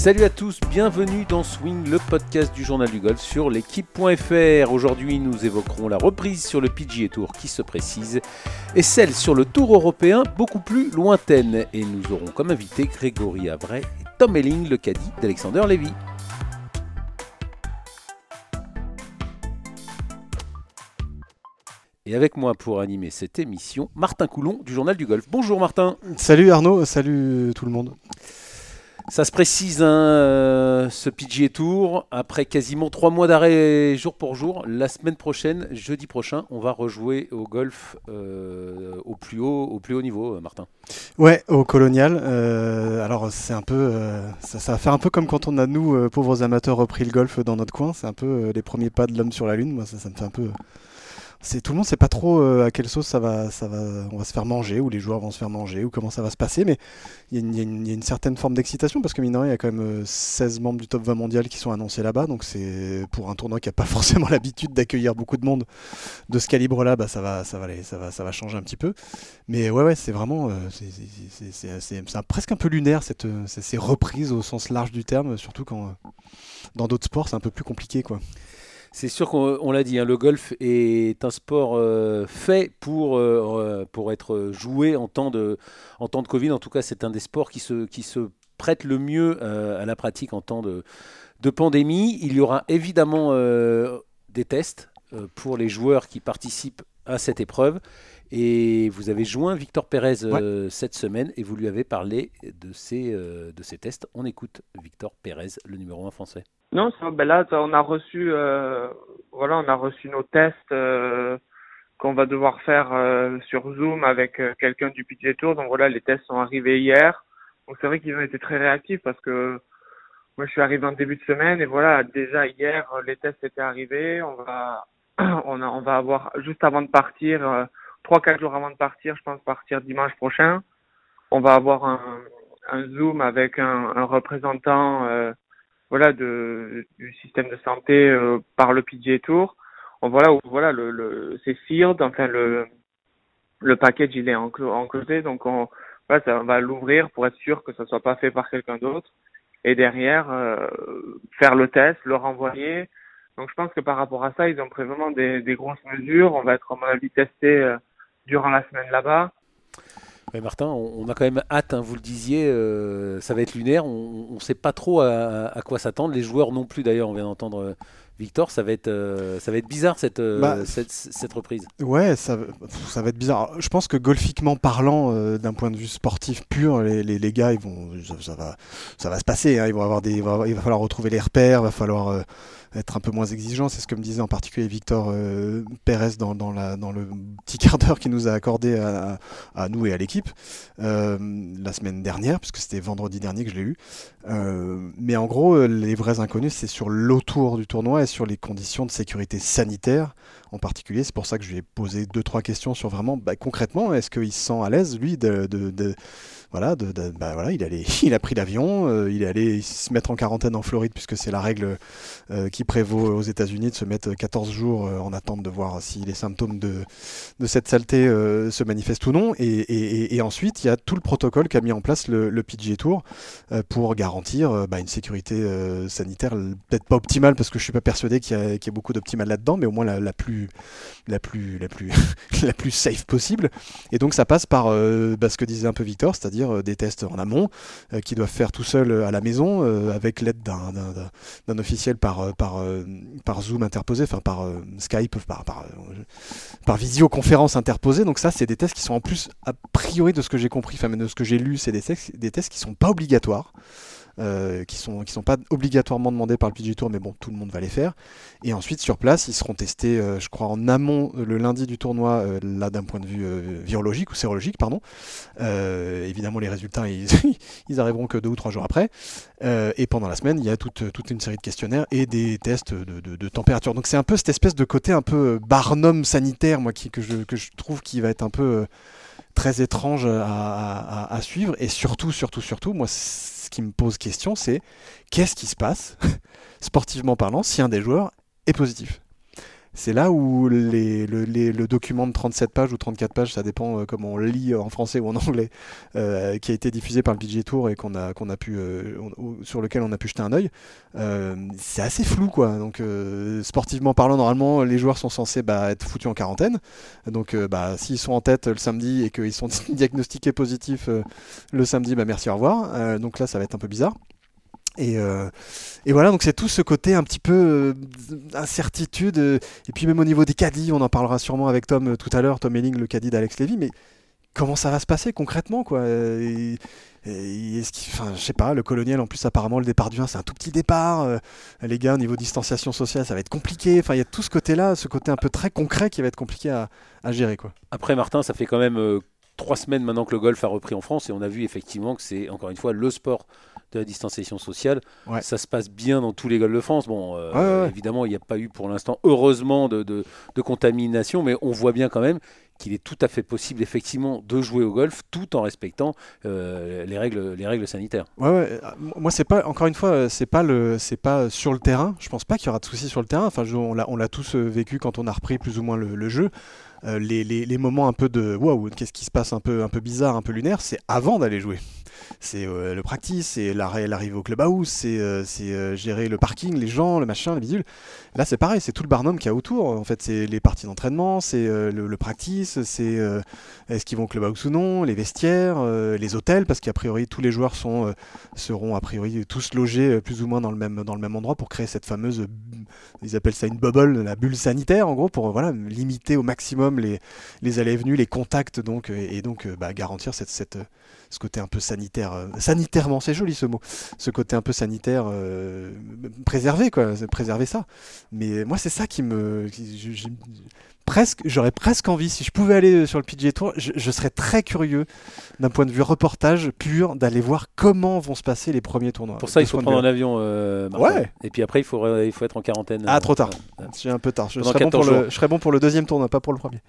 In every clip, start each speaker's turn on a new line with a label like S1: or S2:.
S1: Salut à tous, bienvenue dans Swing, le podcast du journal du golf sur l'équipe.fr. Aujourd'hui, nous évoquerons la reprise sur le PGA Tour qui se précise et celle sur le Tour européen beaucoup plus lointaine. Et nous aurons comme invité Grégory Avray et Tom Elling, le caddie d'Alexander Lévy. Et avec moi pour animer cette émission, Martin Coulon du journal du golf. Bonjour Martin.
S2: Salut Arnaud, salut tout le monde.
S1: Ça se précise, hein, euh, ce PGA Tour, après quasiment trois mois d'arrêt jour pour jour, la semaine prochaine, jeudi prochain, on va rejouer au golf euh, au, plus haut, niveau, euh, Martin.
S2: Ouais, au colonial. alors c'est un peu, ça, va faire un peu comme quand on a nous, pauvres amateurs, repris le golf dans notre coin. C'est un peu les premiers pas de l'homme sur la lune. Moi, ça, ça me fait un peu c'est tout le monde sait pas trop euh, à quelle sauce ça va, ça va, on va se faire manger, ou les joueurs vont se faire manger, ou comment ça va se passer, mais il y, a une certaine forme d'excitation parce que mine il y a quand même 16 euh, membres du top 20 mondial qui sont annoncés là-bas, donc c'est pour un tournoi qui a pas forcément l'habitude d'accueillir beaucoup de monde de ce calibre-là, bah ça va, ça va, ça va, ça va changer un petit peu. Mais ouais, ouais, c'est vraiment, euh, c'est presque un peu lunaire cette, ces reprises au sens large du terme, surtout quand dans d'autres sports c'est un peu plus compliqué, quoi.
S1: C'est sûr qu'on l'a dit, hein, le golf est un sport euh, fait pour, euh, pour être joué en temps, de, en temps de Covid. En tout cas, c'est un des sports qui se, qui se prête le mieux euh, à la pratique en temps de, de pandémie. Il y aura évidemment des tests pour les joueurs qui participent à cette épreuve. Et vous avez joint Victor Pérez cette semaine et vous lui avez parlé de ces, de ces tests. On écoute Victor Pérez, le numéro 1 français.
S3: Non, ça, ben là, on a reçu, euh, voilà, on a reçu nos tests euh, qu'on va devoir faire euh, sur Zoom avec euh, quelqu'un du PGA Tour. Donc voilà, les tests sont arrivés hier. Donc c'est vrai qu'ils ont été très réactifs parce que moi, je suis arrivé en début de semaine et voilà, déjà hier, les tests étaient arrivés. On va, on, a, on va avoir juste avant de partir, trois quatre jours avant de partir, je pense partir dimanche prochain. On va avoir un, un Zoom avec un, un représentant voilà du système de santé euh, par le PGA Tour. On, voilà voilà le, le c'est sealed, enfin le le package il est enclosé donc on voilà, ça va l'ouvrir pour être sûr que ça soit pas fait par quelqu'un d'autre et derrière euh, faire le test, le renvoyer. Donc je pense que par rapport à ça, ils ont pris vraiment des, des grosses mesures. On va être à mon avis testé euh, durant la semaine là-bas.
S1: Martin, on, a quand même hâte, hein, vous le disiez, euh, ça va être lunaire, on ne sait pas trop à, quoi s'attendre, les joueurs non plus d'ailleurs, on vient d'entendre euh, Victor, ça va être, euh, ça va être bizarre cette, bah, cette, reprise.
S2: Ouais, ça, ça, va être bizarre. Je pense que golfiquement parlant, d'un point de vue sportif pur, les, les, gars, ils vont, ça, va, ça va se passer, hein. ils vont avoir des, il va falloir retrouver les repères, il va falloir être un peu moins exigeant. C'est ce que me disait en particulier Victor euh, Pérez dans, le petit quart d'heure qu'il nous a accordé à, nous et à l'équipe euh, la semaine dernière, puisque c'était vendredi dernier que je l'ai eu. Euh, mais en gros, les vrais inconnus, c'est sur l'autour du tournoi et sur les conditions de sécurité sanitaire en particulier. C'est pour ça que je lui ai posé deux, trois questions sur vraiment, bah, concrètement, est-ce qu'il se sent à l'aise, lui, de voilà, de, bah, voilà, il, allait, il a pris l'avion, euh, il est allé se mettre en quarantaine en Floride, puisque c'est la règle euh, qui prévaut aux États-Unis de se mettre 14 jours euh, en attente de voir si les symptômes de, de cette saleté se manifestent ou non. Et, et, ensuite, il y a tout le protocole qu'a mis en place le, le Tour pour garantir bah, une sécurité sanitaire, peut-être pas optimale, parce que je suis pas persuadé qu'il y, y, a beaucoup d'optimal là-dedans, mais au moins la, plus la plus, la plus, la plus safe possible. Et donc ça passe par bah, ce que disait un peu Victor, c'est-à-dire euh, des tests en amont euh, qui doivent faire tout seul à la maison avec l'aide d'un officiel par, Zoom interposé, enfin par Skype, par, par, par visioconférence interposée. Donc ça, c'est des tests qui sont en plus, a priori de ce que j'ai compris, enfin de ce que j'ai lu, c'est des, des tests qui sont pas obligatoires. Euh, qui sont qui sont pas obligatoirement demandés par le PG Tour, mais bon, tout le monde va les faire. Et ensuite sur place, ils seront testés, euh, je crois, en amont euh, le lundi du tournoi, là d'un point de vue virologique ou sérologique, pardon. évidemment, les résultats, ils, ils, arriveront que deux ou trois jours après. et pendant la semaine, il y a toute, toute une série de questionnaires et des tests de, de, température. Donc c'est un peu cette espèce de côté un peu barnum sanitaire, moi, qui, que, je, que je trouve qui va être un peu très étrange à, à, à, suivre. Et surtout, surtout, surtout, moi, ce qui me pose question, c'est qu'est-ce qui se passe, sportivement parlant, si un des joueurs est positif? C'est là où le, document de 37 pages ou 34 pages, ça dépend euh, comment on le lit en français ou en anglais, euh, qui a été diffusé par le PG Tour et euh, sur lequel on a pu jeter un œil, c'est assez flou quoi. Sportivement parlant, normalement, les joueurs sont censés bah, être foutus en quarantaine. Donc bah, s'ils sont en tête le samedi et qu'ils sont diagnostiqués positifs le samedi, bah, merci, au revoir. donc là, ça va être un peu bizarre. Et, euh, et, voilà, donc c'est tout ce côté un petit peu euh, incertitude. Euh, et puis même au niveau des caddies, on en parlera sûrement avec Tom tout à l'heure, Tom Elling, le caddie d'Alex Levy. Mais comment ça va se passer concrètement quoi? Et, enfin, je sais pas, le colonial en plus apparemment le départ du 1 c'est un tout petit départ. les gars au niveau distanciation sociale ça va être compliqué. Enfin il y a tout ce côté-là, ce côté un peu très concret qui va être compliqué à, à gérer quoi.
S1: Après Martin, ça fait quand même trois semaines maintenant que le golf a repris en France et on a vu effectivement que c'est encore une fois le sport de la distanciation sociale. Ça se passe bien dans tous les golfs de France. Bon, euh, évidemment, il n'y a pas eu pour l'instant, heureusement, de, de, contamination, mais on voit bien quand même qu'il est tout à fait possible effectivement de jouer au golf tout en respectant euh, les règles les règles sanitaires.
S2: Ouais, ouais. moi c'est pas encore une fois c'est pas le pas sur le terrain. Je pense pas qu'il y aura de soucis sur le terrain. Enfin on l'a on l'a tous euh, vécu quand on a repris plus ou moins le, jeu. les, les, les, moments un peu de waouh qu'est-ce qui se passe un peu un peu bizarre un peu lunaire c'est avant d'aller jouer c'est euh, le practice, c'est l'arrivée au clubhouse, c'est euh, euh, gérer le parking, les gens, le machin, les bidules. Là, c'est pareil, c'est tout le barnum qu'il y a autour. En fait, c'est les parties d'entraînement, c'est le, practice, c'est est-ce qu'ils vont au clubhouse ou non, les vestiaires, les hôtels, parce qu'a priori, tous les joueurs seront a priori tous logés plus ou moins dans le même, dans le même endroit pour créer cette fameuse, ils appellent ça une bubble, la bulle sanitaire, en gros, pour voilà, limiter au maximum les, les allées et venues, les contacts, donc, et, donc bah, garantir cette, cette ce côté un peu sanitaire, euh, sanitairement, c'est joli ce mot, ce côté un peu sanitaire euh, préservé, quoi, préserver ça. Mais moi, c'est ça qui me. presque, j'aurais presque envie, si je pouvais aller sur le PGA Tour, je, serais très curieux d'un point de vue reportage pur d'aller voir comment vont se passer les premiers tournois.
S1: Pour ça, il faut prendre un avion. Euh, ouais. Et puis après, il faut, il faut être en quarantaine.
S2: Ah, trop tard. C'est un peu tard. Je serais, bon pour le, je serais, bon pour le, deuxième tournoi, pas pour le premier.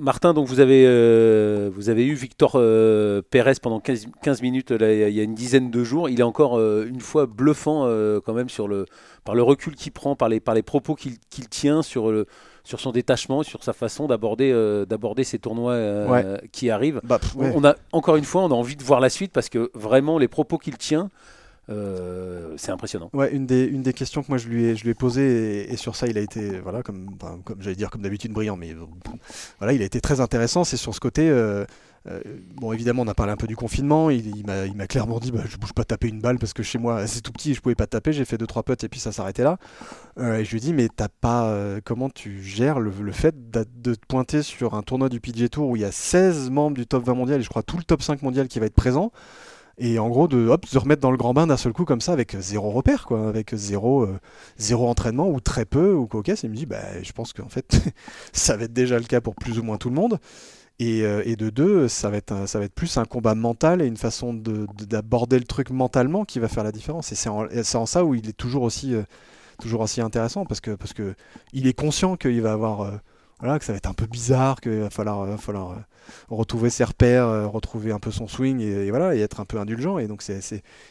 S1: Martin, donc vous avez, euh, vous avez eu Victor euh, Pérez pendant 15, minutes il y a une dizaine de jours. Il est encore euh, une fois bluffant quand même sur le, par le recul qu'il prend, par les, par les propos qu'il tient sur, le, sur son détachement, sur sa façon d'aborder d'aborder ces tournois qui arrivent. Bah, on, a, encore une fois, on a envie de voir la suite parce que vraiment les propos qu'il tient, euh, c'est impressionnant.
S2: Ouais, une des, questions que moi je lui ai, je posées, et, sur ça il a été, voilà, comme, j'allais dire, comme d'habitude brillant, mais voilà, il a été très intéressant. C'est sur ce côté. Euh, euh, bon, évidemment, on a parlé un peu du confinement. Il, m'a clairement dit bah, Je bouge pas taper une balle parce que chez moi, c'est tout petit, je pouvais pas taper. J'ai fait 2-3 potes et puis ça s'arrêtait là. et je lui ai dit Mais t'as pas. comment tu gères le, fait de te pointer sur un tournoi du PGA Tour où il y a 16 membres du top 20 mondial et je crois tout le top 5 mondial qui va être présent et en gros de hop se remettre dans le grand bain d'un seul coup comme ça avec zéro repère quoi avec zéro euh, zéro entraînement ou très peu ou quoi il me dit bah je pense qu'en fait ça va être déjà le cas pour plus ou moins tout le monde. Et, euh, et de deux ça va être ça va être plus un combat mental et une façon d'aborder le truc mentalement qui va faire la différence. Et c'est en, en, ça où il est toujours aussi euh, toujours aussi intéressant parce que parce que il est conscient qu'il va avoir voilà que ça va être un peu bizarre qu'il va falloir va falloir retrouver ses repères, euh, retrouver un peu son swing et, voilà, et être un peu indulgent. Et donc, c'est,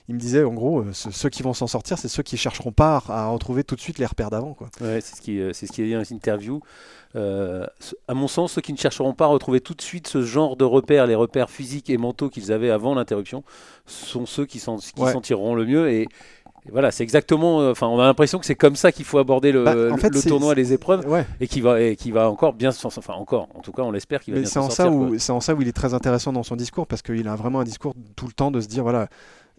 S2: il me disait, en gros, euh, ceux qui vont s'en sortir, c'est ceux qui chercheront pas à, retrouver tout de suite les repères d'avant. Quoi.
S1: Ouais, c'est ce qui, euh, c'est ce qui est dit dans les interviews. à mon sens, ceux qui ne chercheront pas à retrouver tout de suite ce genre de repères, les repères physiques et mentaux qu'ils avaient avant l'interruption, sont ceux qui s'en, qui s'en tireront le mieux. Et, voilà, c'est exactement. Euh, enfin, on a l'impression que c'est comme ça qu'il faut aborder le, bah, le, tournoi, les épreuves, et qui va, et qui va encore bien, enfin encore. En tout cas, on l'espère qu'il va bien
S2: s'en sortir. C'est en ça où il est très intéressant dans son discours parce qu'il a vraiment un discours tout le temps de se dire voilà,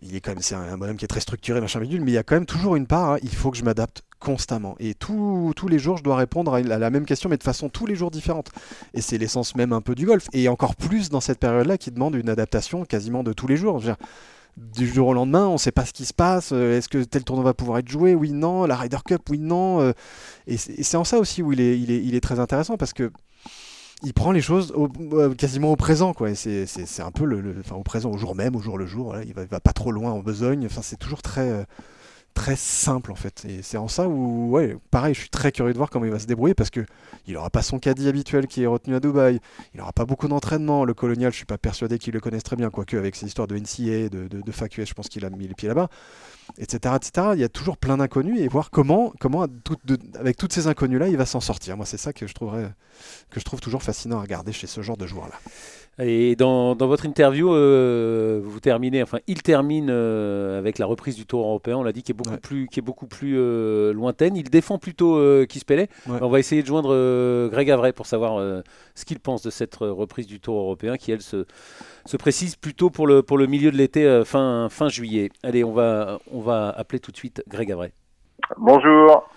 S2: il est quand même c'est un bonhomme qui est très structuré, machin bidule, mais il y a quand même toujours une part. Hein, il faut que je m'adapte constamment et tous les jours je dois répondre à, la même question mais de façon tous les jours différente et c'est l'essence même un peu du golf et encore plus dans cette période là qui demande une adaptation quasiment de tous les jours du jour au lendemain, on ne sait pas ce qui se passe. Euh, est-ce que tel tournoi va pouvoir être joué Oui, non. La Ryder Cup, oui, non. Euh, et c'est en ça aussi où il est, très intéressant parce que il prend les choses euh, quasiment au présent. C'est un peu le, au présent, au jour même, au jour le jour. il, va, va pas trop loin en besogne. Enfin, c'est toujours très très simple en fait. Et c'est en ça où, ouais, pareil, je suis très curieux de voir comment il va se débrouiller parce que il aura pas son caddie habituel qui est retenu à Dubaï, il aura pas beaucoup d'entraînement. Le colonial, je suis pas persuadé qu'il le connaisse très bien, quoique avec ses histoires de NCA, de, de, de FAQS, je pense qu'il a mis les pieds là-bas. etc., etc. Il y a toujours plein d'inconnus et voir comment, comment avec toutes ces inconnus-là, il va s'en sortir. Moi, c'est ça que je, trouverais, que je trouve toujours fascinant à regarder chez ce genre de joueurs-là.
S1: Et dans, dans, votre interview, euh, vous terminez, enfin, il termine euh, avec la reprise du Tour européen. On l'a dit qui est beaucoup plus, qui est beaucoup plus euh, lointaine. Il défend plutôt qui se pélait. On va essayer de joindre Greg Avray pour savoir ce qu'il pense de cette reprise du Tour européen, qui elle se, se précise plutôt pour le pour le milieu de l'été, fin fin juillet. Allez, on va on va appeler tout de suite Greg Avray.
S4: Bonjour.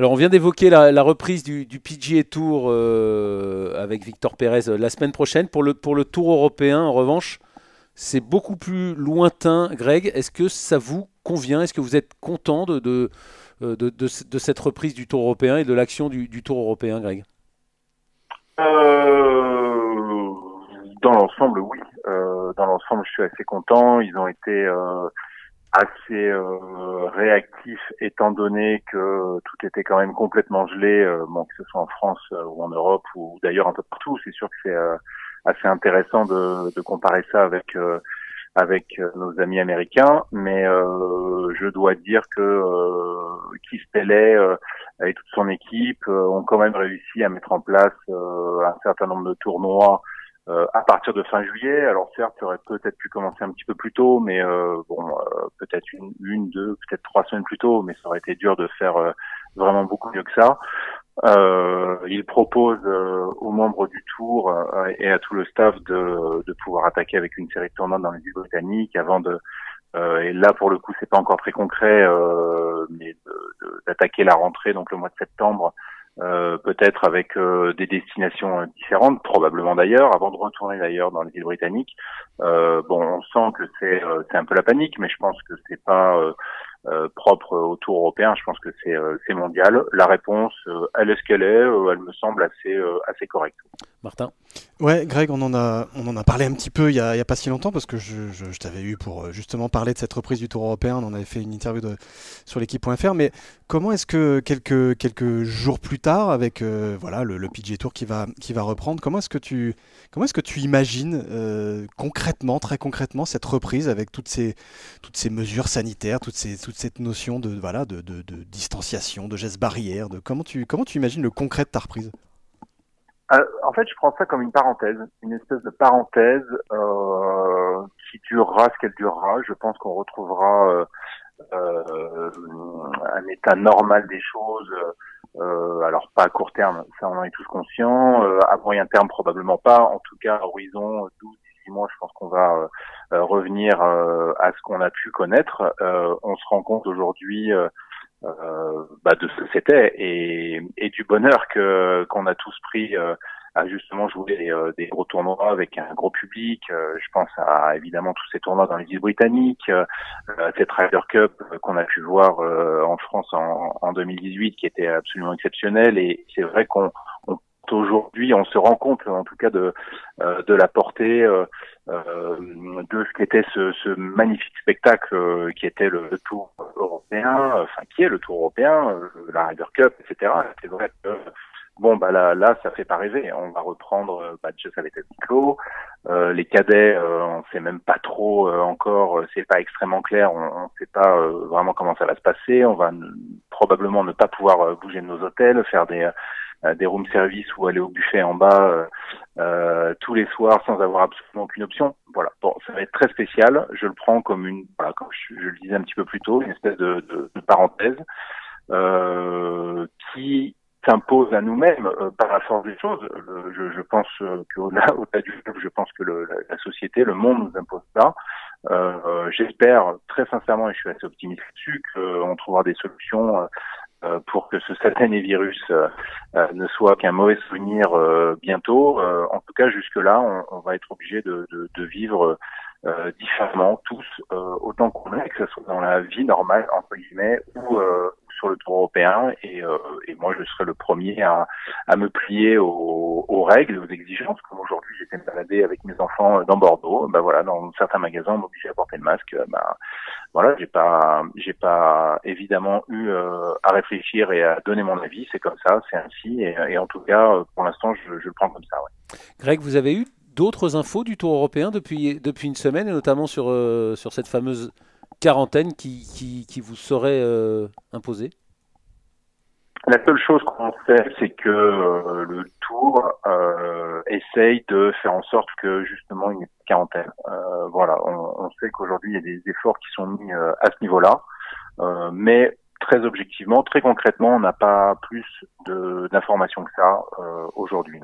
S1: Alors on vient d'évoquer la, reprise du, PGA Tour euh, avec Victor Pérez euh, la semaine prochaine. Pour le, pour le Tour européen, en revanche, c'est beaucoup plus lointain. Greg, est-ce que ça vous convient? Est-ce que vous êtes content de, de, euh, de, cette reprise du Tour européen et de l'action du, Tour européen, Greg?
S4: Dans l'ensemble, oui. dans l'ensemble, je suis assez content. Ils ont été assez euh, réactif étant donné que tout était quand même complètement gelé, euh, bon, que ce soit en France euh, ou en Europe ou d'ailleurs un peu partout. C'est sûr que c'est assez intéressant de, de, comparer ça avec avec nos amis américains, mais je dois dire que Keith Pellet et toute son équipe ont quand même réussi à mettre en place un certain nombre de tournois euh, à partir de fin juillet. Alors certes, ça aurait peut-être pu commencer un petit peu plus tôt, mais euh, bon, euh, peut-être une, une, deux, peut-être trois semaines plus tôt, mais ça aurait été dur de faire vraiment beaucoup mieux que ça. il propose aux membres du tour et à tout le staff de, de pouvoir attaquer avec une série de tournois dans les îles britanniques avant de et là pour le coup c'est pas encore très concret mais d'attaquer la rentrée donc le mois de septembre euh, peut-être avec euh, des destinations différentes, probablement d'ailleurs, avant de retourner d'ailleurs dans les îles britanniques. Euh, bon, on sent que c'est c'est un peu la panique, mais je pense que c'est pas propre au Tour européen. Je pense que c'est c'est mondial. La réponse, elle est ce qu'elle est. elle me semble assez assez correcte.
S1: Martin.
S2: Ouais, Greg, on en a, on en a parlé un petit peu il y a, pas si longtemps parce que je, t'avais eu pour euh, justement parler de cette reprise du Tour européen. On avait fait une interview sur l'équipe.fr. Mais comment est-ce que quelques, jours plus tard, avec euh, voilà le, PG Tour qui va, reprendre, comment est-ce que tu, comment est-ce que tu imagines euh, concrètement, très concrètement, cette reprise avec toutes ces, mesures sanitaires, toutes ces, toute cette notion de, voilà, distanciation, de gestes barrières, comment tu imagines le concret de ta reprise?
S4: Euh, en fait, je prends ça comme une parenthèse, une espèce de parenthèse euh, qui durera ce qu'elle durera. Je pense qu'on retrouvera euh, euh, un état normal des choses. Euh, alors pas à court terme, ça on en est tous conscients. à moyen terme probablement pas. En tout cas, horizon 12 18 mois, je pense qu'on va revenir à ce qu'on a pu connaître. on se rend compte aujourd'hui euh, bah, de ce que c'était et, et, du bonheur que qu'on a tous pris euh, à justement jouer euh, des gros tournois avec un gros public. je pense à évidemment tous ces tournois dans les îles britanniques, cette Ryder Cup qu'on a pu voir en France en, en, 2018 qui était absolument exceptionnelle et c'est vrai qu'on aujourd'hui, on se rend compte en tout cas de, de la portée euh, de ce qu'était ce, ce, magnifique spectacle euh, qui était le, Tour européen, enfin qui est le Tour européen, euh, la Ryder Cup, etc. C'est vrai que bon bah là là ça fait pas rêver. On va reprendre bah, ça avait été clos. Euh, les cadets, euh, on sait même pas trop encore, c'est pas extrêmement clair. On, on sait pas vraiment comment ça va se passer. On va probablement ne pas pouvoir bouger de nos hôtels, faire des euh, des room service ou aller au buffet en bas euh, euh, tous les soirs sans avoir absolument aucune option. Voilà. Bon, ça va être très spécial. Je le prends comme une, voilà, comme je, le disais un petit peu plus tôt, une espèce de, de, de parenthèse euh, qui s'impose à nous-mêmes euh, par la force des choses. je, je, pense qu'au-delà au du peuple, je pense que le, la, société, le monde nous impose ça. Euh, J'espère très sincèrement, et je suis assez optimiste là-dessus, qu'on trouvera des solutions pour que ce satané virus euh, euh, ne soit qu'un mauvais souvenir bientôt. en tout cas, jusque-là, on, on, va être obligé de, de, de, vivre différemment tous, autant qu'on est, que ce soit dans la vie normale, entre guillemets, ou sur le tour européen. Et, et, moi, je serai le premier à, me plier aux, règles, aux exigences. Comme aujourd'hui, j'étais me balader avec mes enfants dans Bordeaux. Ben voilà, dans certains magasins, on m'obligeait à porter le masque. Ben, voilà, j'ai pas, j'ai pas évidemment eu euh, à réfléchir et à donner mon avis. C'est comme ça, c'est ainsi, et, en tout cas, euh, pour l'instant, je, le prends comme ça. Ouais.
S1: Greg, vous avez eu d'autres infos du Tour européen depuis depuis une semaine, et notamment sur euh, sur cette fameuse quarantaine qui, qui, vous serait imposée
S4: la seule chose qu'on sait, c'est que le Tour euh, essaye de faire en sorte que justement de quarantaine. Euh, voilà, on, on sait qu'aujourd'hui il y a des efforts qui sont mis à ce niveau-là, mais très objectivement, très concrètement, on n'a pas plus d'informations que ça aujourd'hui.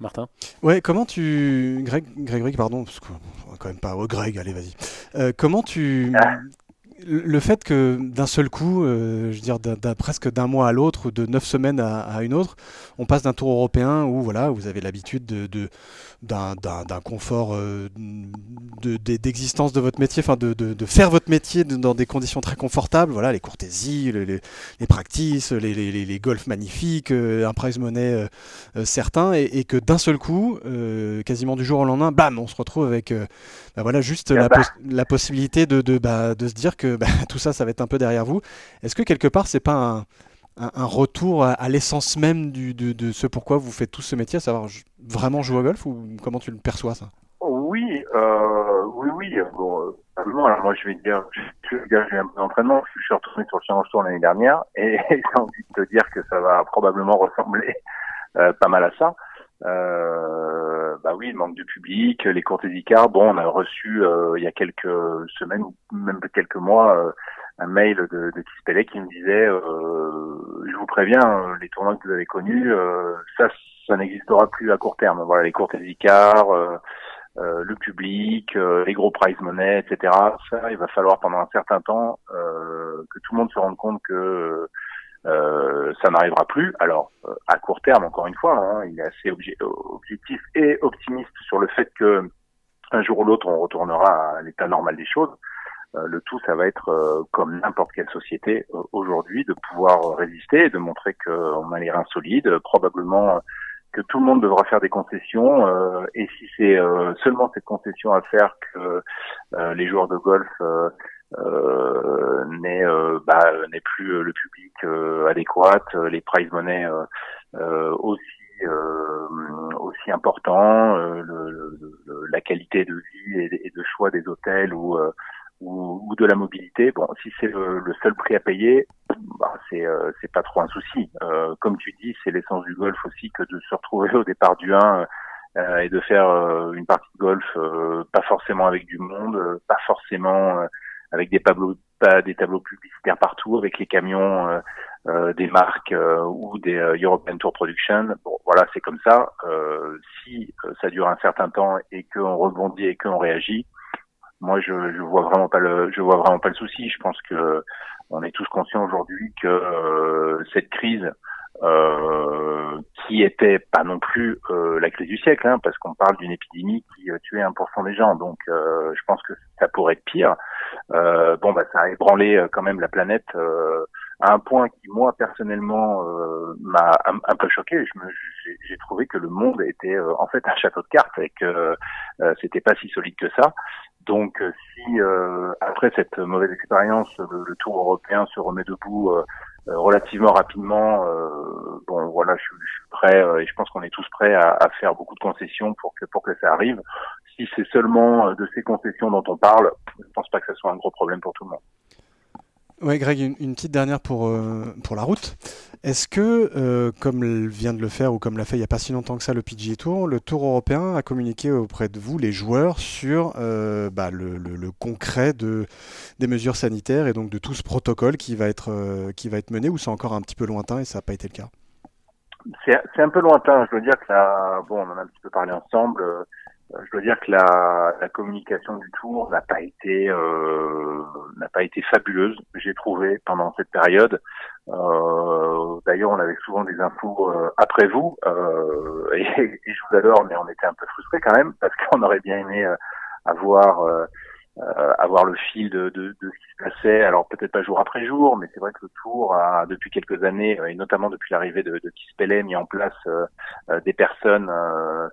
S1: Martin
S2: Ouais, comment tu. Greg, Greg, pardon, parce qu'on va quand même pas. Oh, Greg, allez, vas-y. Euh, comment tu. Ah le fait que d'un seul coup, euh, je veux dire, presque d'un mois à l'autre, ou de neuf semaines à, une autre, on passe d'un tour européen où voilà, vous avez l'habitude de, d'un, confort euh, d'existence de, votre métier, enfin de, faire votre métier dans des conditions très confortables, voilà, les courtésies, les, les, les practices, les, les, golfs magnifiques, euh, un prize money certain, et, que d'un seul coup, quasiment du jour au lendemain, bam, on se retrouve avec bah voilà, juste la, la, possibilité de, de, bah, de se dire que bah, tout ça, ça va être un peu derrière vous. Est-ce que quelque part, c'est pas un, retour à, l'essence même de, ce pourquoi vous faites tout ce métier, à savoir vraiment jouer au golf ou comment tu le perçois ça?
S4: Oui, euh, oui, oui. Bon, euh, alors moi je vais dire, je, j'ai un peu d'entraînement. Je suis retourné sur le Challenge Tour l'année dernière et j'ai envie de te dire que ça va probablement ressembler euh, pas mal à ça. Euh, bah oui, le manque de public, les courtes écarts. Bon, on a reçu euh, il y a quelques semaines ou même quelques mois euh, un mail de, de Kispellet qui me disait euh, je vous préviens, les tournois que vous avez connus, ça, ça n'existera plus à court terme. Voilà, les courtes écarts, le public, les gros prize money, etc. Ça, il va falloir pendant un certain temps que tout le monde se rende compte que euh, ça n'arrivera plus. Alors, euh, à court terme, encore une fois, hein, il est assez objectif et optimiste sur le fait que un jour ou l'autre, on retournera à l'état normal des choses. Euh, le tout, ça va être comme n'importe quelle société aujourd'hui, de pouvoir résister et de montrer qu'on a les reins solides. Probablement que tout le monde devra faire des concessions. et si c'est seulement cette concession à faire que les joueurs de golf euh, n'est euh, bah, n'est plus euh, le public adéquat, les prize money aussi aussi important, le, la qualité de vie et, de choix des hôtels ou ou, de la mobilité. Bon, si c'est le, seul prix à payer, bah, c'est c'est pas trop un souci. comme tu dis, c'est l'essence du golf aussi que de se retrouver au départ du 1 et de faire une partie de golf pas forcément avec du monde, pas forcément avec des tableaux, des tableaux publicitaires partout, avec les camions euh, euh des marques euh, ou des euh, European Tour Production. Bon, voilà, c'est comme ça. si ça dure un certain temps et qu'on rebondit et qu'on réagit, moi, je, je vois vraiment pas le, je vois vraiment pas le souci. Je pense que on est tous conscients aujourd'hui que cette crise euh, qui était pas non plus euh, la crise du siècle, hein, parce qu'on parle d'une épidémie qui euh, tuait 1% des gens, donc euh, je pense que ça pourrait être pire. bon, bah ça a ébranlé quand même la planète à un point qui, moi, personnellement, m'a un, peu choqué. J'ai trouvé que le monde était en fait un château de cartes et que c'était pas si solide que ça. Donc, si après cette mauvaise expérience, le, Tour européen se remet debout euh, relativement rapidement. Euh, bon, voilà, je, suis prêt euh, et je pense qu'on est tous prêts à, à, faire beaucoup de concessions pour que pour que ça arrive. Si c'est seulement de ces concessions dont on parle, je ne pense pas que ce soit un gros problème pour tout le monde.
S2: Ouais, Greg, une, petite dernière pour, euh, pour la route. Est-ce que, euh, comme vient de le faire ou comme l'a fait il n'y a pas si longtemps que ça le PGA Tour, le Tour européen a communiqué auprès de vous, les joueurs, sur euh, bah, le, le, concret de, des mesures sanitaires et donc de tout ce protocole qui va être, qui va être mené ou c'est encore un petit peu lointain et ça n'a pas été le cas?
S4: C'est un peu lointain. Je veux dire que là, bon, on en a un petit peu parlé ensemble. Euh, je dois dire que la, la communication du tour n'a pas été euh, n'a pas été fabuleuse, j'ai trouvé pendant cette période. Euh, D'ailleurs, on avait souvent des infos euh, après vous, euh, et, et, je vous adore, mais on était un peu frustrés quand même parce qu'on aurait bien aimé avoir avoir le fil de, de, de, ce qui se passait. Alors peut-être pas jour après jour, mais c'est vrai que le Tour a depuis quelques années, et notamment depuis l'arrivée de, de Kispellet, mis en place des personnes euh,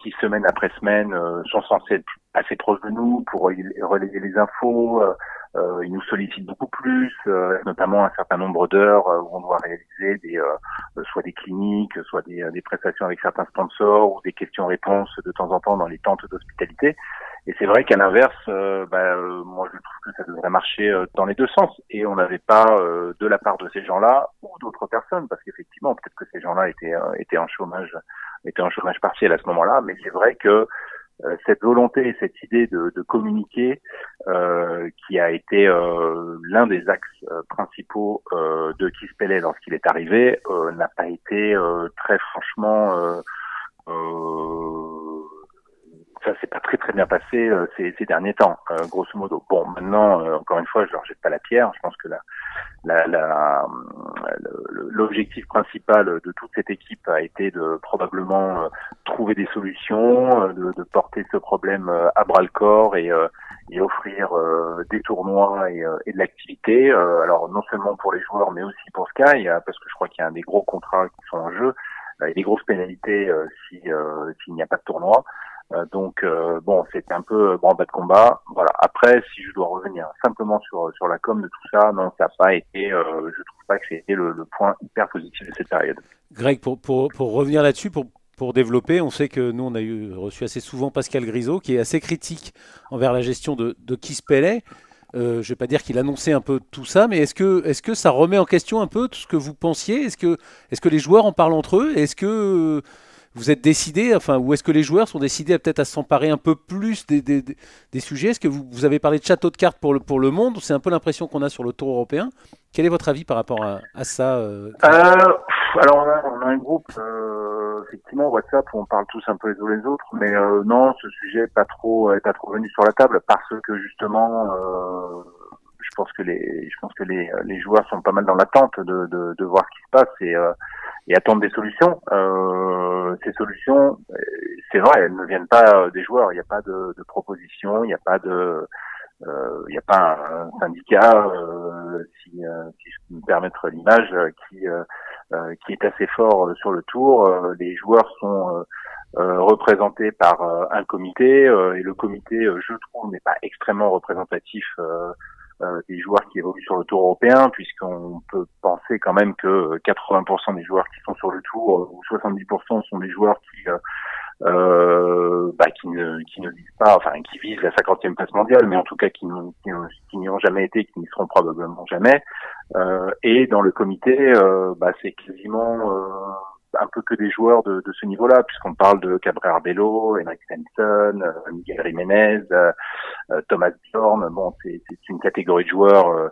S4: qui semaine après semaine euh, sont censés être assez proches de nous pour relayer les infos. Euh, ils nous sollicitent beaucoup plus, notamment un certain nombre d'heures où on doit réaliser des, soit des cliniques, soit des, des, prestations avec certains sponsors ou des questions-réponses de temps en temps dans les tentes d'hospitalité. Et c'est vrai qu'à l'inverse, euh, bah, moi je trouve que ça devrait marcher dans les deux sens. Et on n'avait pas de la part de ces gens-là ou d'autres personnes, parce qu'effectivement peut-être que ces gens-là étaient étaient en chômage, étaient en chômage partiel à ce moment-là. Mais c'est vrai que euh, cette volonté et cette idée de, de communiquer euh, qui a été euh, l'un des axes principaux de Kispellet lorsqu'il est arrivé n'a pas été très franchement ça pas très très bien passé ces, ces, derniers temps, grosso modo. Bon, maintenant, encore une fois, je leur jette pas la pierre. Je pense que la, l'objectif principal de toute cette équipe a été de probablement euh, trouver des solutions, euh, de, de, porter ce problème euh, à bras le corps et, et offrir des tournois et, et de l'activité. alors non seulement pour les joueurs, mais aussi pour Sky, parce que je crois qu'il y a un des gros contrats qui sont en jeu et des grosses pénalités si s'il n'y a pas de tournoi. Euh, donc euh, bon, c'était un peu bas de combat. Voilà. Après, si je dois revenir simplement sur sur la com de tout ça, non, ça n'a pas été. Euh, je trouve pas que c'était le, point hyper positif de cette période.
S1: Greg, pour pour pour revenir là-dessus, pour pour développer. On sait que nous, on a eu reçu assez souvent Pascal Grisot, qui est assez critique envers la gestion de, de. Euh, je ne vais pas dire qu'il annonçait un peu tout ça, mais est-ce que, est que ça remet en question un peu tout ce que vous pensiez? Est-ce que, est que les joueurs en parlent entre eux? Est-ce que vous êtes décidé, enfin, ou est-ce que les joueurs sont décidés à peut-être à s'emparer un peu plus des, des, sujets? Est-ce que vous, vous, avez parlé de château de cartes pour le, pour le monde C'est un peu l'impression qu'on a sur le tour européen? Quel est votre avis par rapport à, ça
S4: euh, euh, Alors, on a, on a, un groupe, euh, effectivement, WhatsApp, où on parle tous un peu les uns les autres, mais non, ce sujet n'est pas trop, pas trop venu sur la table parce que justement, je pense que les, je pense que les, les joueurs sont pas mal dans l'attente de, de, de, voir ce qui se passe et et attendre des solutions. Euh, ces solutions, c'est vrai, elles ne viennent pas des joueurs. Il n'y a pas de, de proposition, il n'y a pas de, euh, il a pas un, syndicat, euh, si, euh, si, je peux me permettre l'image, qui qui est assez fort sur le tour. les joueurs sont représentés par un comité et le comité, je trouve, n'est pas extrêmement représentatif euh, des joueurs qui évoluent sur le tour européen, puisqu'on peut penser quand même que 80% des joueurs qui sont sur le tour, euh, ou 70% sont des joueurs qui euh, euh, bah, qui ne qui ne visent pas, enfin qui visent la 50e place mondiale, mais en tout cas qui, qui, n'y ont jamais été, qui n'y seront probablement jamais. Euh, et dans le comité, euh, bah, c'est quasiment un peu que des joueurs de, de ce niveau-là, puisqu'on parle de Cabrera Bello, Henrik Stenson, euh, Miguel Jiménez, euh, euh, Thomas Bjorn. Bon, c'est une catégorie de joueurs.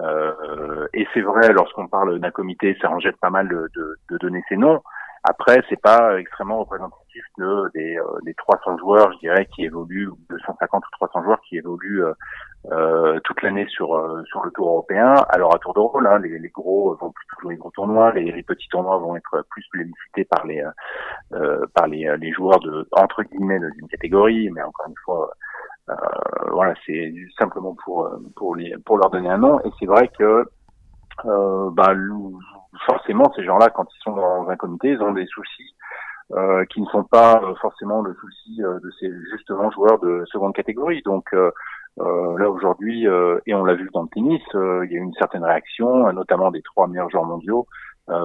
S4: Euh, et c'est vrai, lorsqu'on parle d'un comité, ça en jette pas mal de, de, de donner ces noms. Après, c'est pas extrêmement représentatif de, des, des 300 joueurs, je dirais, qui évoluent, 250 ou 300 joueurs qui évoluent euh, toute l'année sur euh, sur le tour européen. Alors à tour de rôle, hein, les, les, gros vont plutôt jouer les gros tournois, les, les, petits tournois vont être plus plébiscités par les euh, par les, les joueurs de entre guillemets d'une catégorie, mais encore une fois. Euh, voilà, c'est simplement pour pour les pour leur donner un nom. Et c'est vrai que bah, forcément ces gens-là, quand ils sont dans un comité, ils ont des soucis euh, qui ne sont pas forcément le souci de ces justement joueurs de seconde catégorie. Donc euh, là aujourd'hui, euh, et on l'a vu dans le tennis, euh, il y a eu une certaine réaction, notamment des trois meilleurs joueurs mondiaux,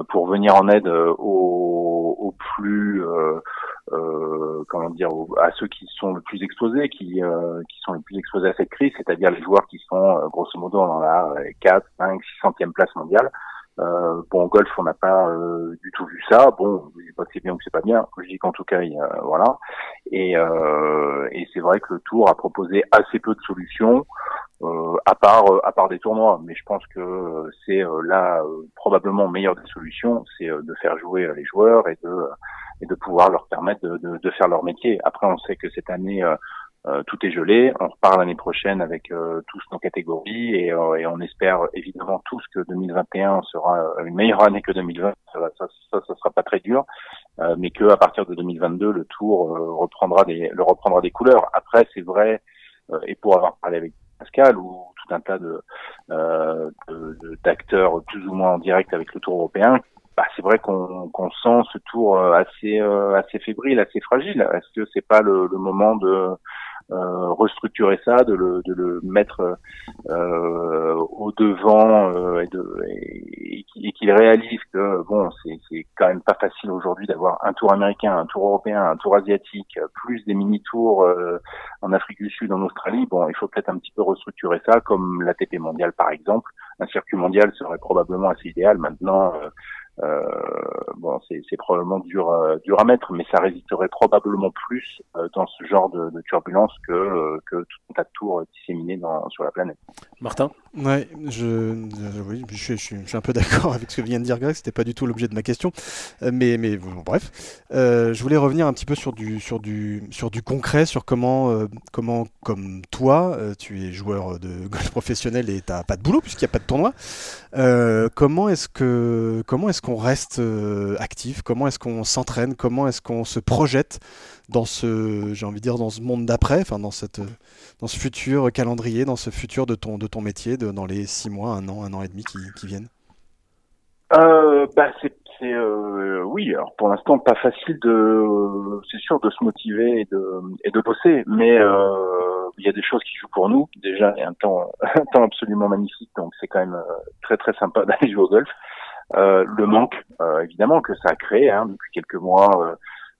S4: pour venir en aide aux, aux, plus, comment dire, à ceux qui sont le plus exposés, qui, qui sont le plus exposés à cette crise, c'est-à-dire les joueurs qui sont grosso modo dans la 4, 5, 600e place mondiale. Euh, bon, en golf, on n'a pas euh, du tout vu ça. Bon, je dis pas que c'est bien ou que c'est pas bien. Je dis qu'en tout cas, il, voilà. Et, euh, et c'est vrai que le Tour a proposé assez peu de solutions, euh, à part à part des tournois. Mais je pense que c'est là probablement meilleure des solutions, c'est de faire jouer les joueurs et de et de pouvoir leur permettre de, de, de faire leur métier. Après, on sait que cette année euh, tout est gelé. On repart l'année prochaine avec euh, tous nos catégories et, euh, et, on espère évidemment tous que 2021 sera une meilleure année que 2020. Ça, ça, ça, sera pas très dur, mais que à partir de 2022, le Tour reprendra des, le reprendra des couleurs. Après, c'est vrai, et pour avoir parlé avec Pascal ou tout un tas de d'acteurs plus ou moins en direct avec le Tour européen, bah, c'est vrai qu'on qu'on sent ce tour assez assez fébrile, assez fragile. Est-ce que c'est pas le, le moment de euh, restructurer ça, de le, de le mettre euh, au devant euh, et, de, et, qu'il réalise que bon, c'est quand même pas facile aujourd'hui d'avoir un tour américain, un tour européen, un tour asiatique, plus des mini tours en Afrique du Sud, en Australie. Bon, il faut peut-être un petit peu restructurer ça, comme l'ATP mondial par exemple. Un circuit mondial serait probablement assez idéal. Maintenant, euh, bon, c'est probablement dur, euh, dur à mettre, mais ça résisterait probablement plus euh, dans ce genre de, de turbulence que, que tout un tas de dans, sur la planète.
S1: Martin?
S2: Ouais, je, oui, je, suis, un peu d'accord avec ce que vient de dire Greg, c'était pas du tout l'objet de ma question, mais, mais bon, bref. je voulais revenir un petit peu sur du, sur du, sur du concret, sur comment, comment comme toi, tu es joueur de golf professionnel et t'as pas de boulot puisqu'il n'y a pas de tournoi, comment est-ce que, comment est-ce qu'on reste euh, actif? Comment est-ce qu'on s'entraîne? Comment est-ce qu'on se projette dans ce, j'ai envie de dire, dans ce monde d'après, enfin dans cette, dans ce futur calendrier, dans ce futur de ton, de ton métier, de, dans les six mois, un an, un an et demi qui, qui viennent?
S4: Euh, bah c'est, euh, oui. Alors pour l'instant, pas facile de, c'est sûr, de se motiver et de, et de bosser, mais euh, il y a des choses qui jouent pour nous. Déjà, il y a un temps, un temps absolument magnifique, donc c'est quand même très très sympa d'aller jouer au golf. Euh, le manque, euh, évidemment, que ça a créé hein, depuis quelques mois.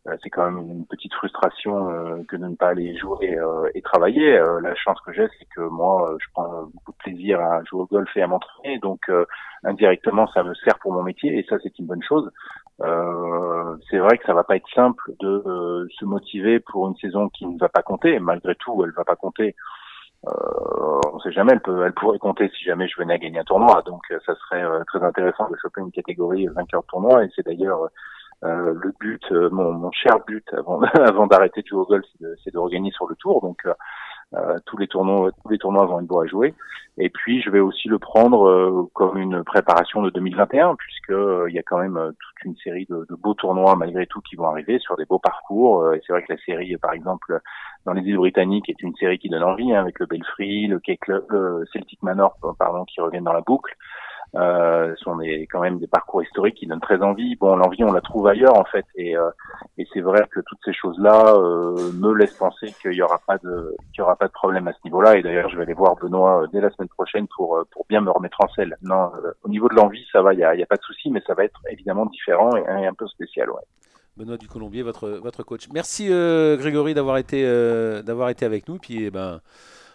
S4: Euh, c'est quand même une petite frustration que de ne pas aller jouer et travailler. la chance que j'ai, c'est que moi, je prends beaucoup de plaisir à jouer au golf et à m'entraîner, donc indirectement, ça me sert pour mon métier et ça, c'est une bonne chose. Euh, c'est vrai que ça va pas être simple de se motiver pour une saison qui ne va pas compter. Malgré tout, elle va pas compter. Euh, on sait jamais, elle, peut, elle pourrait compter si jamais je venais à gagner un tournoi. Donc euh, ça serait euh, très intéressant de choper une catégorie vainqueur de tournoi. Et c'est d'ailleurs euh, le but, mon, mon, cher but avant, avant d'arrêter de jouer au golf, c'est de, regagner sur le tour. Donc euh, tous les tournois, tous les tournois vont être à jouer. Et puis je vais aussi le prendre euh, comme une préparation de 2021, puisque euh, il y a quand même toute une série de, de, beaux tournois malgré tout qui vont arriver sur des beaux parcours. et c'est vrai que la série, par exemple, dans les îles britanniques, est une série qui donne envie, hein, avec le Belfry, le Celtic Manor, pardon, qui reviennent dans la boucle. Euh, sont des, quand même des parcours historiques qui donnent très envie. Bon, l'envie, on la trouve ailleurs en fait, et, euh, c'est vrai que toutes ces choses-là euh, me laissent penser qu'il y aura pas de problème à ce niveau-là. Et d'ailleurs, je vais aller voir Benoît euh, dès la semaine prochaine pour bien me remettre en selle. Non, au niveau de l'envie, ça va, il y a, pas de souci, mais ça va être évidemment différent et, un peu spécial.
S1: Benoît du Colombier, votre coach. Merci Grégory d'avoir été avec nous, puis eh ben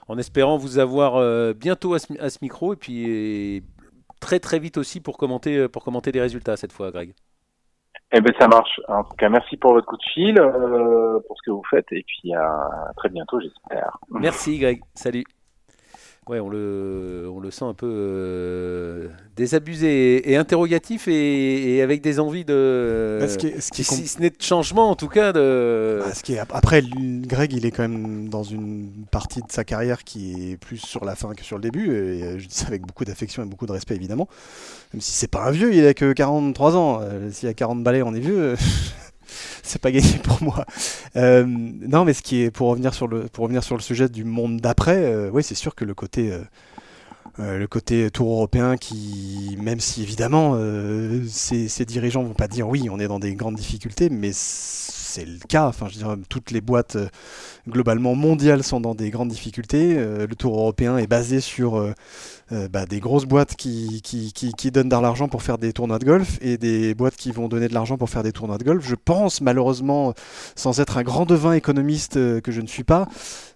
S1: en espérant vous avoir bientôt ce, à ce, micro et puis très très vite aussi pour commenter, euh, pour commenter des résultats cette fois, Greg.
S4: Eh ben ça marche. En tout cas, merci pour votre coup de fil, euh, pour ce que vous faites, et puis à très bientôt, j'espère.
S1: Merci, Greg. Salut. Ouais, on le, on le sent un peu euh, désabusé et, interrogatif et, avec des envies de.
S2: Bah, ce qui est, ce qui
S1: si ce n'est de changement en tout cas. De...
S2: Bah, ce qui est, après, Greg, il est quand même dans une partie de sa carrière qui est plus sur la fin que sur le début. Et euh, je dis ça avec beaucoup d'affection et beaucoup de respect évidemment. Même si c'est pas un vieux, il a que 43 ans. Euh, s'il a 40 balais, on est vieux. c'est pas gagné pour moi. Euh, non, mais ce qui est pour revenir sur le pour revenir sur le sujet du monde d'après, euh, oui, c'est sûr que le côté euh, le côté tour européen qui, même si évidemment ces, ces, dirigeants vont pas dire oui, on est dans des grandes difficultés, mais c'est le cas. Enfin, je dirais, toutes les boîtes globalement mondiales sont dans des grandes difficultés. le tour européen est basé sur euh, bah, des grosses boîtes qui, qui, donnent de l'argent pour faire des tournois de golf et des boîtes qui vont donner de l'argent pour faire des tournois de golf. Je pense malheureusement, sans être un grand devin économiste euh, que je ne suis pas,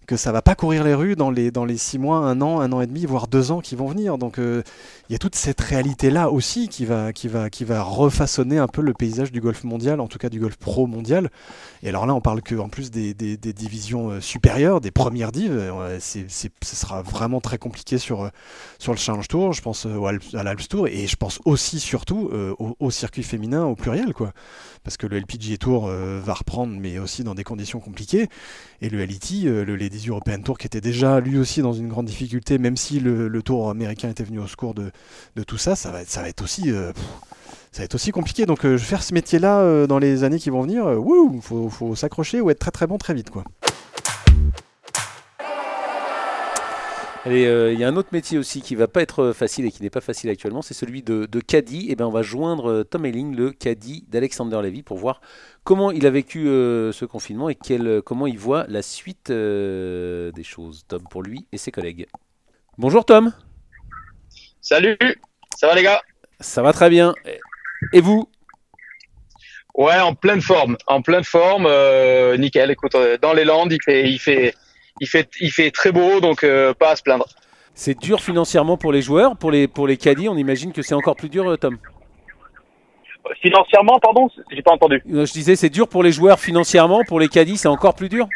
S2: que ça va pas courir les rues dans les, dans les six mois, un an, un an et demi, voire deux ans qui vont venir. Donc euh, il y a toute cette réalité-là aussi qui va, qui, va, qui va refaçonner un peu le paysage du golf mondial, en tout cas du golf pro mondial. Et alors là, on parle que en plus des, des, divisions euh, supérieures, des premières dives, euh, c'est, ce sera vraiment très compliqué sur, sur le Challenge Tour, je pense à l'Alps Tour, et je pense aussi surtout au, circuit féminin au pluriel. quoi parce que le LPGA Tour euh, va reprendre, mais aussi dans des conditions compliquées. Et le LET, euh, le Ladies European Tour, qui était déjà lui aussi dans une grande difficulté, même si le, Tour américain était venu au secours de, tout ça, ça va être, ça va être aussi. Euh, ça va être aussi compliqué. Donc, faire ce métier-là dans les années qui vont venir, il faut s'accrocher ou être très très bon très vite, quoi.
S1: Euh, il y a un autre métier aussi qui va pas être facile et qui n'est pas facile actuellement, c'est celui de, de caddie. Et eh ben on va joindre euh, Tom Elling, le caddie d'Alexander Levy, pour voir comment il a vécu euh, ce confinement et quel, comment il voit la suite des choses. Tom pour lui et ses collègues. Bonjour Tom.
S5: Salut, ça va les gars?
S1: Ça va très bien. Et vous?
S5: Ouais, en pleine forme, en pleine forme, nickel. Écoute, dans les Landes, il fait, il fait, il fait, il fait très beau, donc euh, pas à se plaindre.
S1: C'est dur financièrement pour les joueurs, pour les, pour les caddies, on imagine que c'est encore plus dur, euh, Tom
S5: Financièrement, pardon J'ai pas entendu.
S1: Euh, je disais, c'est dur pour les joueurs financièrement, pour les caddies, c'est encore plus dur?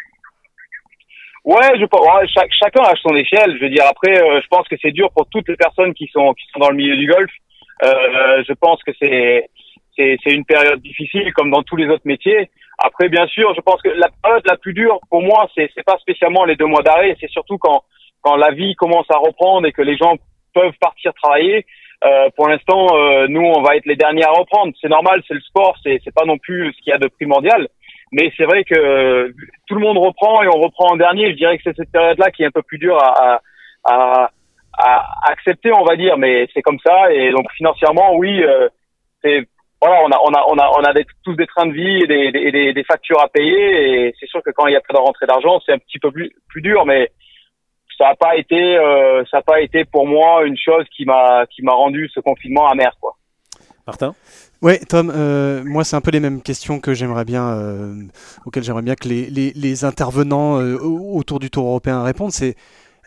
S5: Ouais, je chacun à son échelle. Je veux dire, après, je pense que c'est dur pour toutes les personnes qui sont qui sont dans le milieu du golf. je pense que c'est c'est une période difficile, comme dans tous les autres métiers. Après, bien sûr, je pense que la période la plus dure pour moi, c'est c'est pas spécialement les deux mois d'arrêt, c'est surtout quand quand la vie commence à reprendre et que les gens peuvent partir travailler. Euh, pour l'instant, euh, nous, on va être les derniers à reprendre. C'est normal, c'est le sport, c'est c'est pas non plus ce qu'il y a de primordial. Mais c'est vrai que tout le monde reprend et on reprend en dernier. Je dirais que c'est cette période-là qui est un peu plus dure à, à, à, accepter, on va dire. Mais c'est comme ça. Et donc financièrement, oui, euh, c'est voilà, on a, on a, on a, on a tous des trains de vie et des, des, des factures à payer. Et c'est sûr que quand il y a pas de rentrée d'argent, c'est un petit peu plus, plus dur, mais ça n'a pas été, euh, ça a pas été pour moi une chose qui m'a, qui m'a rendu ce confinement amer, quoi.
S1: Martin?
S2: Oui, Tom, euh, moi c'est un peu les mêmes questions que j'aimerais bien, euh, auxquelles j'aimerais bien que les, les, les intervenants euh, autour du Tour européen répondent. C'est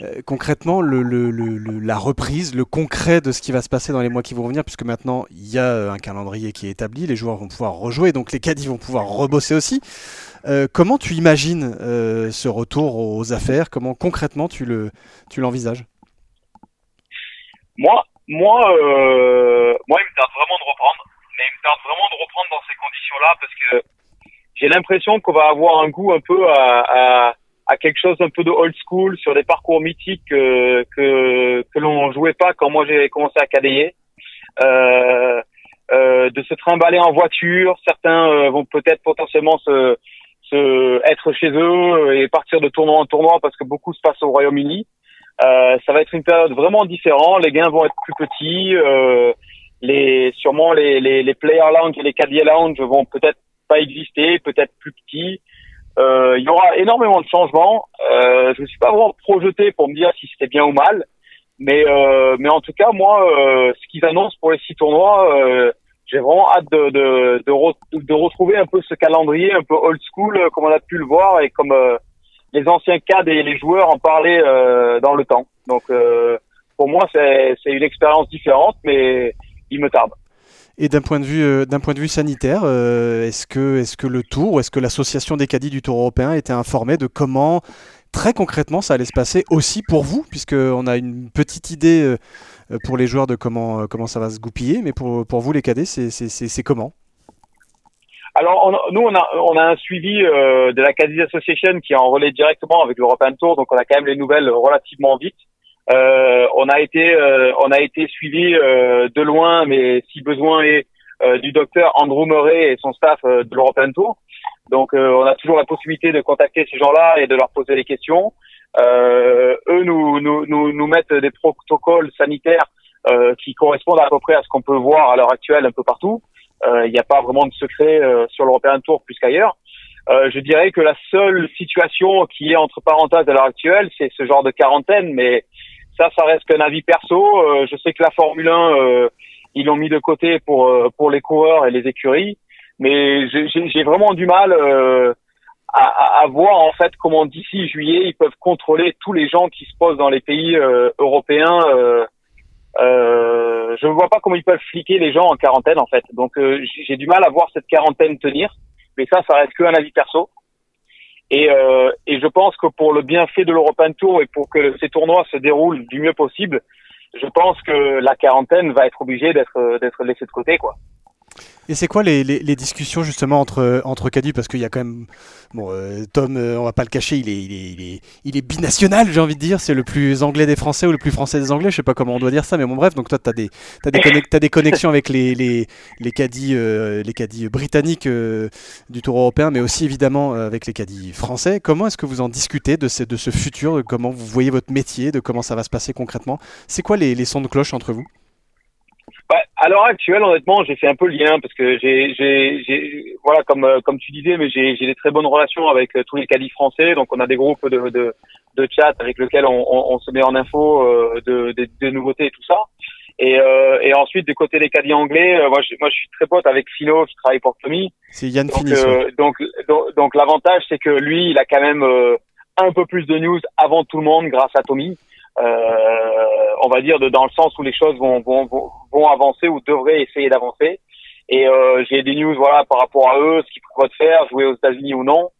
S2: euh, concrètement la reprise, le concret de ce qui va se passer dans les mois qui vont venir, puisque maintenant il y a euh, un calendrier qui est établi, les joueurs vont pouvoir rejouer, donc les caddies vont pouvoir rebosser aussi. Euh, comment tu imagines ce retour aux affaires? Comment concrètement tu le tu l'envisages?
S5: Moi, moi, moi, il me tarde vraiment de reprendre, mais il me tarde vraiment de reprendre dans ces conditions-là parce que j'ai l'impression qu'on va avoir un goût un peu à à quelque chose un peu de old school sur des parcours mythiques que que, que l'on jouait pas quand moi j'ai commencé à cadayer. Euh, euh, de se trimballer en voiture, certains euh, vont peut-être potentiellement se, se être chez eux et partir de tournoi en tournoi parce que beaucoup se passe au Royaume-Uni. Euh, ça va être une période vraiment différente. Les gains vont être plus petits. Euh, les sûrement les, les, les player lounge et les caddie lounge vont peut-être pas exister, peut-être plus petits. Euh, il y aura énormément de changements. Euh, je ne suis pas vraiment projeté pour me dire si c'était bien ou mal, mais euh, mais en tout cas moi, euh, ce qu'ils annoncent pour les six tournois, euh, j'ai vraiment hâte de de, de, de, retrouver un peu ce calendrier un peu old school euh, comme on a pu le voir et comme les anciens cadres et les joueurs en parlaient dans le temps. Donc pour moi c'est c'est une expérience différente, mais il me tarde.
S2: Et d'un point de vue, euh, d'un point de vue sanitaire, euh, est-ce que, est-ce que le Tour, ou est-ce que l'association des caddies du Tour européen était informée de comment, très concrètement, ça allait se passer aussi pour vous, puisqu'on a une petite idée euh, pour les joueurs de comment, comment ça va se goupiller, mais pour, pour vous les cadets, c'est, comment?
S5: Alors nous on a on a un suivi de la Caddy Association qui est en relais directement avec l'European Tour donc on a quand même les nouvelles relativement vite. Euh, on a été euh, on a été suivi euh, de loin, mais si besoin est du docteur Andrew Murray et son staff de l'European Tour. Donc on a toujours la possibilité de contacter ces gens-là et de leur poser des questions. eux nous, nous, nous, nous mettent des protocoles sanitaires qui correspondent à peu près à ce qu'on peut voir à l'heure actuelle un peu partout. Il n'y a pas vraiment de secret sur l'European Tour plus qu'ailleurs. je dirais que la seule situation qui est entre parenthèses à l'heure actuelle, c'est ce genre de quarantaine, mais ça, ça reste qu'un avis perso. Euh, je sais que la Formule 1, euh, ils l'ont mis de côté pour euh, pour les coureurs et les écuries, mais j'ai vraiment du mal à, voir en fait comment d'ici juillet ils peuvent contrôler tous les gens qui se posent dans les pays européens. je ne vois pas comment ils peuvent fliquer les gens en quarantaine en fait. Donc j'ai du mal à voir cette quarantaine tenir. Mais ça, ça reste qu'un avis perso. Et, euh, et je pense que pour le bienfait de l'European Tour et pour que ces tournois se déroulent du mieux possible, je pense que la quarantaine va être obligée d'être d'être laissée de côté, quoi.
S2: Et c'est quoi les, les, discussions justement entre, entre caddies Parce qu'il y a quand même. Bon, euh, Tom, euh, on va pas le cacher, il est, il est, il est, il binational, j'ai envie de dire. C'est le plus anglais des Français ou le plus français des Anglais, je sais pas comment on doit dire ça, mais bon, bref. Donc toi, tu as, des, as, des, des connexions avec les, les, les caddies, euh, les caddies britanniques du Tour européen, mais aussi évidemment avec les caddies français. Comment est-ce que vous en discutez de ce, de ce futur, comment vous voyez votre métier, de comment ça va se passer concrètement? C'est quoi les sons de cloche entre vous?
S5: Bah, à l'heure actuelle, honnêtement, j'ai fait un peu le lien parce que j'ai, j'ai, j'ai voilà, comme euh, comme tu disais, mais j'ai, j'ai des très bonnes relations avec euh, tous les caddies français. Donc, on a des groupes de de, de chat avec lesquels on, on, on, se met en info euh, de, de, de, nouveautés et tout ça. Et, euh, et ensuite, du côté des caddies anglais, moi, je, moi, je suis très pote avec Philo qui travaille pour Tommy.
S2: C'est Yann
S5: donc, donc, donc, donc, l'avantage, c'est que lui, il a quand même un peu plus de news avant tout le monde grâce à Tommy. Euh, on va dire de, dans le sens où les choses vont, vont, vont avancer ou devraient essayer d'avancer. Et euh, j'ai des news voilà par rapport à eux, ce qu'ils prévoient de faire, jouer aux États-Unis ou non.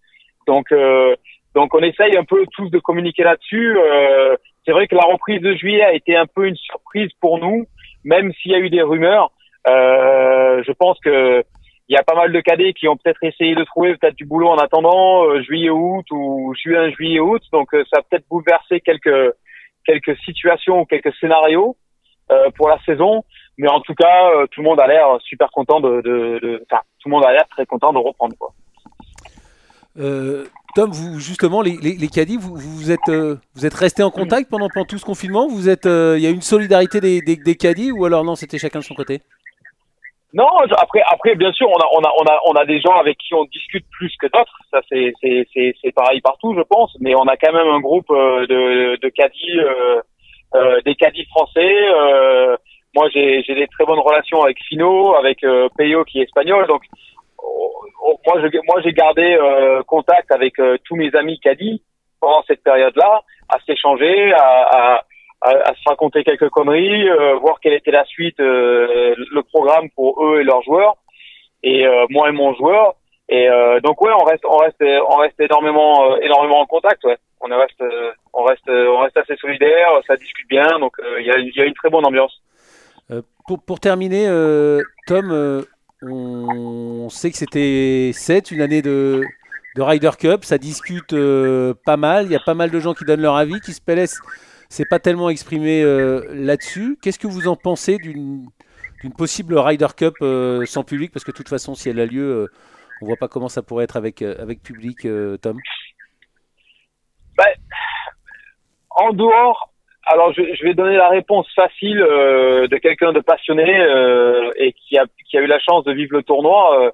S5: Donc euh, donc on essaye un peu tous de communiquer là-dessus. Euh, c'est vrai que la reprise de juillet a été un peu une surprise pour nous, même s'il y a eu des rumeurs. Euh, je pense que il y a pas mal de cadets qui ont peut-être essayé de trouver peut-être du boulot en attendant euh, juillet août ou juin juillet août. Donc ça a peut-être bouleversé quelques quelques situations ou quelques scénarios euh, pour la saison. Mais en tout cas, euh, tout le monde a l'air super content de, de, tout le monde a l'air très content de reprendre quoi.
S1: Euh, Tom, vous justement, les, les, les caddies, vous, vous êtes euh, êtes resté en contact pendant, tout ce confinement? Vous êtes, il y a une solidarité des, des, des caddies ou alors non, c'était chacun de son côté?
S5: Non, après, après, bien sûr, on a, on a, on a, on a des gens avec qui on discute plus que d'autres. Ça, c'est, c'est, c'est, c'est pareil partout, je pense. Mais on a quand même un groupe euh, de, de caddies, euh, euh, des caddies français. Euh, moi, j'ai, j'ai des très bonnes relations avec Fino, avec euh, Peyo qui est espagnol. Donc, oh, oh, moi, je, moi, j'ai gardé contact avec tous mes amis caddies pendant cette période-là, à s'échanger, à, à à, se raconter quelques conneries, euh, voir quelle était la suite, euh, le programme pour eux et leurs joueurs, et euh, moi et mon joueur. Et donc ouais, on reste, on reste, on reste énormément, énormément en contact. Ouais, on reste, on reste, on reste assez solidaire, ça discute bien, donc il y a, y, a, une très bonne ambiance.
S1: pour, pour terminer, Tom, on sait que c'était 7, une année de, de Ryder Cup, ça discute pas mal, il y a pas mal de gens qui donnent leur avis, qui se laissent c'est pas tellement exprimé euh, là-dessus. Qu'est-ce que vous en pensez d'une possible Ryder Cup euh, sans public? Parce que de toute façon, si elle a lieu, euh, on voit pas comment ça pourrait être avec, avec public, Tom.
S5: Ben, en dehors, alors je, je, vais donner la réponse facile de quelqu'un de passionné et qui a, qui a eu la chance de vivre le tournoi.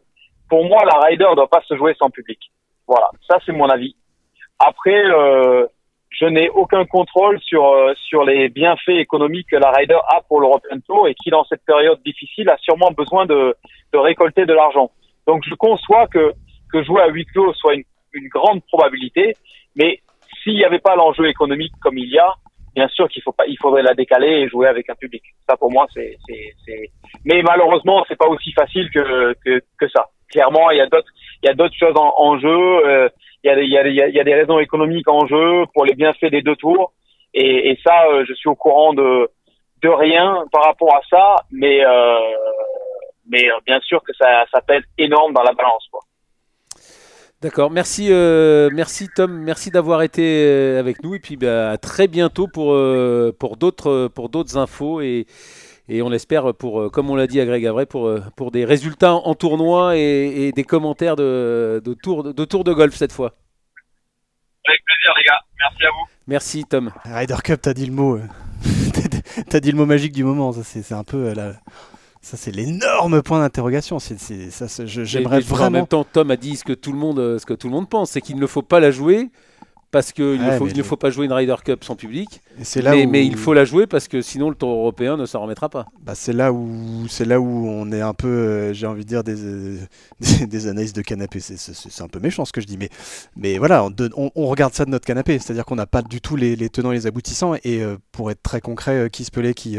S5: pour moi, la Ryder doit pas se jouer sans public. Voilà, ça c'est mon avis. Après, je n'ai aucun contrôle sur euh, sur les bienfaits économiques que la Ryder a pour l'European Tour et qui dans cette période difficile a sûrement besoin de, de récolter de l'argent. Donc je conçois que que jouer à huis clos soit une, une grande probabilité, mais s'il n'y avait pas l'enjeu économique comme il y a, bien sûr qu'il faut pas, il faudrait la décaler et jouer avec un public. Ça pour moi c'est c'est c'est. Mais malheureusement c'est pas aussi facile que que, que ça. Clairement il y a d'autres il y a d'autres choses en, en jeu. Euh, il y a, des raisons économiques en jeu pour les bienfaits des deux tours. Et, ça, euh, je suis au courant de, rien par rapport à ça, mais, euh, mais euh, bien sûr que ça, pèse énorme dans la balance. Quoi.
S1: D'accord, merci, merci Tom, merci d'avoir été avec nous et puis bah, à très bientôt pour, pour d'autres pour d'autres infos et on l'espère pour, euh, comme on l'a dit à Greg Avray, pour, euh, pour des résultats en tournoi et, des commentaires de, de, tour, de tour de golf cette fois.
S5: Avec plaisir les gars, merci à vous.
S1: Merci Tom.
S2: Ryder Cup, t'as dit le mot, euh, t'as dit le mot magique du moment. Ça c'est un peu la, ça c'est l'énorme point d'interrogation. C'est, ça, j'aimerais vraiment. En
S1: même temps, Tom a dit ce que tout le monde, ce que tout le monde pense, c'est qu'il ne faut pas la jouer parce qu'il ne, faut, ne faut pas jouer une Ryder Cup sans public. mais, il faut la jouer parce que sinon le Tour européen ne s'en remettra pas.
S2: Bah c'est là où c'est là où on est un peu, euh, j'ai envie de dire des, des, analyses de canapé. C'est, un peu méchant ce que je dis, mais mais voilà, on, on, regarde ça de notre canapé, c'est-à-dire qu'on n'a pas du tout les, les, tenants et les aboutissants. Et euh, pour être très concret, euh, Keith Pellet qui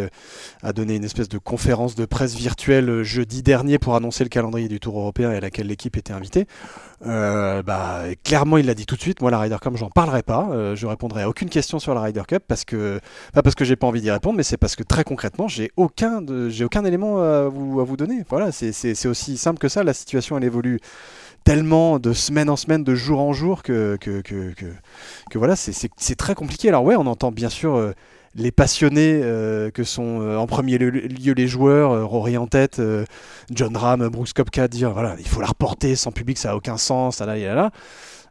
S2: a donné une espèce de conférence de presse virtuelle jeudi dernier pour annoncer le calendrier du Tour européen et à laquelle l'équipe était invitée. bah clairement il l'a dit tout de suite. Moi la Ryder Cup j'en parle parlerai pas, euh, je répondrai à aucune question sur la Ryder Cup parce que pas parce que j'ai pas envie d'y répondre, mais c'est parce que très concrètement, j'ai aucun aucun élément à vous, donner. Voilà, c'est, aussi simple que ça. La situation elle évolue tellement de semaine en semaine, de jour en jour que voilà, c'est, très compliqué. Alors ouais, on entend bien sûr. euh, les passionnés euh, que sont en premier lieu, les joueurs, Rory en tête, John Ram, Brooks Koepka, dire voilà, il faut la reporter sans public, ça a aucun sens, là, là, là,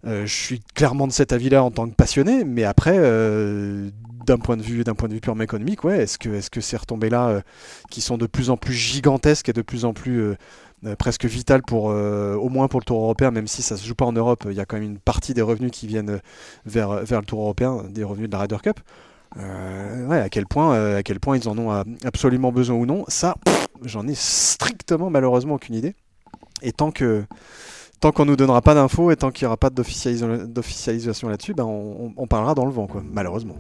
S2: je suis clairement de cet avis-là en tant que passionné, mais après, euh, d'un point de vue, d'un point de vue purement économique, ouais, est-ce que, est-ce que ces retombées-là, euh, qui sont de plus en plus gigantesques et de plus en plus euh, euh, presque vitales pour, euh, au moins pour le Tour européen, même si ça se joue pas en Europe, il y a quand même une partie des revenus qui viennent euh, vers, vers le Tour européen, des revenus de la Ryder Cup. Euh, ouais, à quel point, euh, à quel point ils en ont euh, absolument besoin ou non, ça, j'en ai strictement malheureusement aucune idée. Et tant que tant qu'on nous donnera pas d'infos et tant qu'il n'y aura pas d'officialisa- d'officialisation là-dessus, ben on, parlera dans le vent, quoi, malheureusement.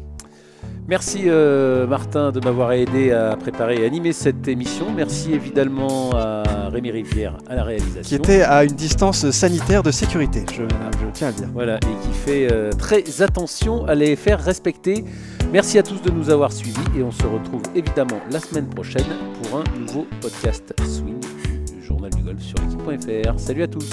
S1: Merci euh, Martin de m'avoir aidé à préparer et animer cette émission. Merci évidemment à Rémi Rivière à la réalisation.
S2: Qui était à une distance sanitaire de sécurité, je, je tiens à le dire.
S1: Voilà, et qui fait euh, très attention à les faire respecter. Merci à tous de nous avoir suivis et on se retrouve évidemment la semaine prochaine pour un nouveau podcast Swing du Journal du Golf sur l'équipe.fr. Salut à tous